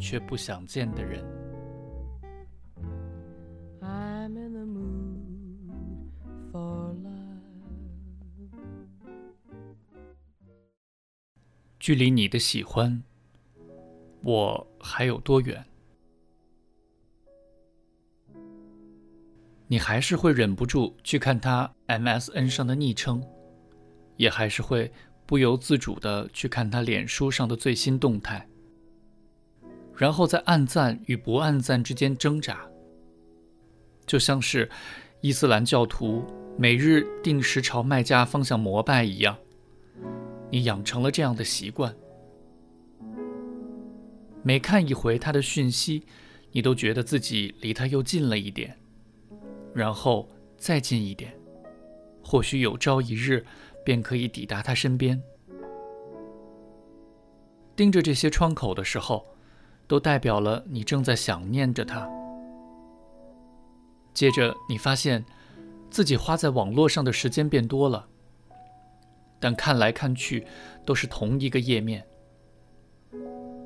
却不想见的人，距离你的喜欢，我还有多远？你还是会忍不住去看他 MSN 上的昵称，也还是会不由自主的去看他脸书上的最新动态。然后在暗赞与不暗赞之间挣扎，就像是伊斯兰教徒每日定时朝麦加方向膜拜一样，你养成了这样的习惯。每看一回他的讯息，你都觉得自己离他又近了一点，然后再近一点，或许有朝一日便可以抵达他身边。盯着这些窗口的时候。都代表了你正在想念着他。接着，你发现自己花在网络上的时间变多了，但看来看去都是同一个页面。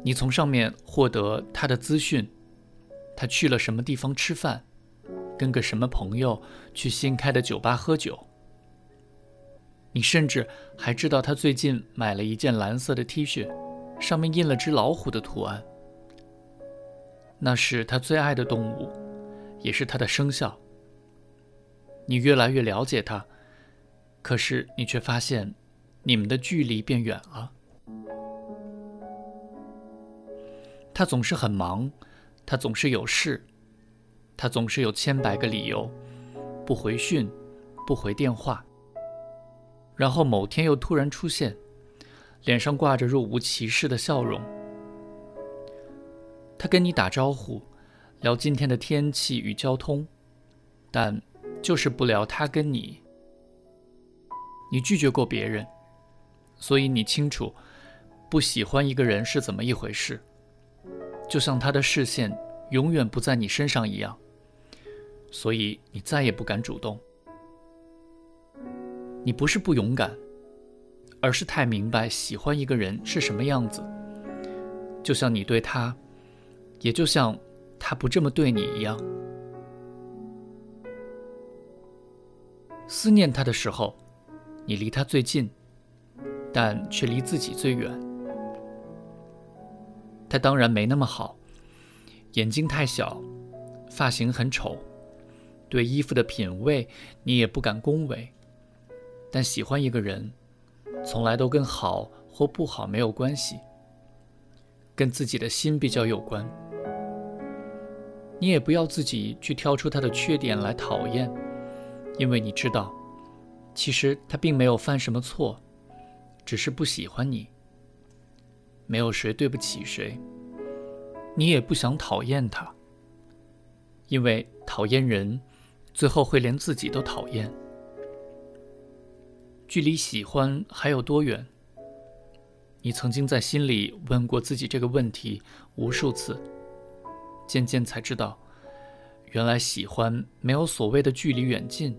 你从上面获得他的资讯，他去了什么地方吃饭，跟个什么朋友去新开的酒吧喝酒。你甚至还知道他最近买了一件蓝色的 T 恤，上面印了只老虎的图案。那是他最爱的动物，也是他的生肖。你越来越了解他，可是你却发现，你们的距离变远了。他总是很忙，他总是有事，他总是有千百个理由，不回讯，不回电话。然后某天又突然出现，脸上挂着若无其事的笑容。他跟你打招呼，聊今天的天气与交通，但就是不聊他跟你。你拒绝过别人，所以你清楚不喜欢一个人是怎么一回事，就像他的视线永远不在你身上一样。所以你再也不敢主动。你不是不勇敢，而是太明白喜欢一个人是什么样子，就像你对他。也就像他不这么对你一样，思念他的时候，你离他最近，但却离自己最远。他当然没那么好，眼睛太小，发型很丑，对衣服的品味你也不敢恭维。但喜欢一个人，从来都跟好或不好没有关系，跟自己的心比较有关。你也不要自己去挑出他的缺点来讨厌，因为你知道，其实他并没有犯什么错，只是不喜欢你。没有谁对不起谁，你也不想讨厌他，因为讨厌人，最后会连自己都讨厌。距离喜欢还有多远？你曾经在心里问过自己这个问题无数次。渐渐才知道，原来喜欢没有所谓的距离远近，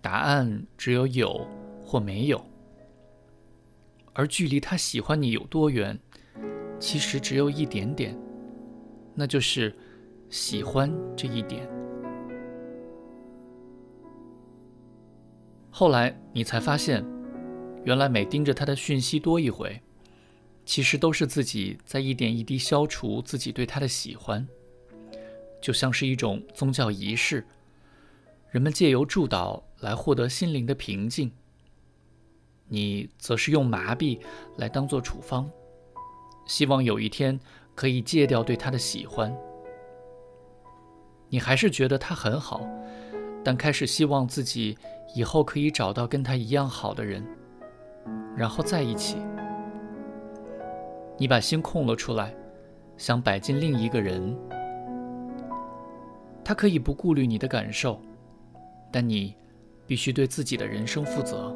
答案只有有或没有。而距离他喜欢你有多远，其实只有一点点，那就是喜欢这一点。后来你才发现，原来每盯着他的讯息多一回。其实都是自己在一点一滴消除自己对他的喜欢，就像是一种宗教仪式，人们借由祝祷来获得心灵的平静。你则是用麻痹来当做处方，希望有一天可以戒掉对他的喜欢。你还是觉得他很好，但开始希望自己以后可以找到跟他一样好的人，然后在一起。你把心空了出来，想摆进另一个人。他可以不顾虑你的感受，但你必须对自己的人生负责。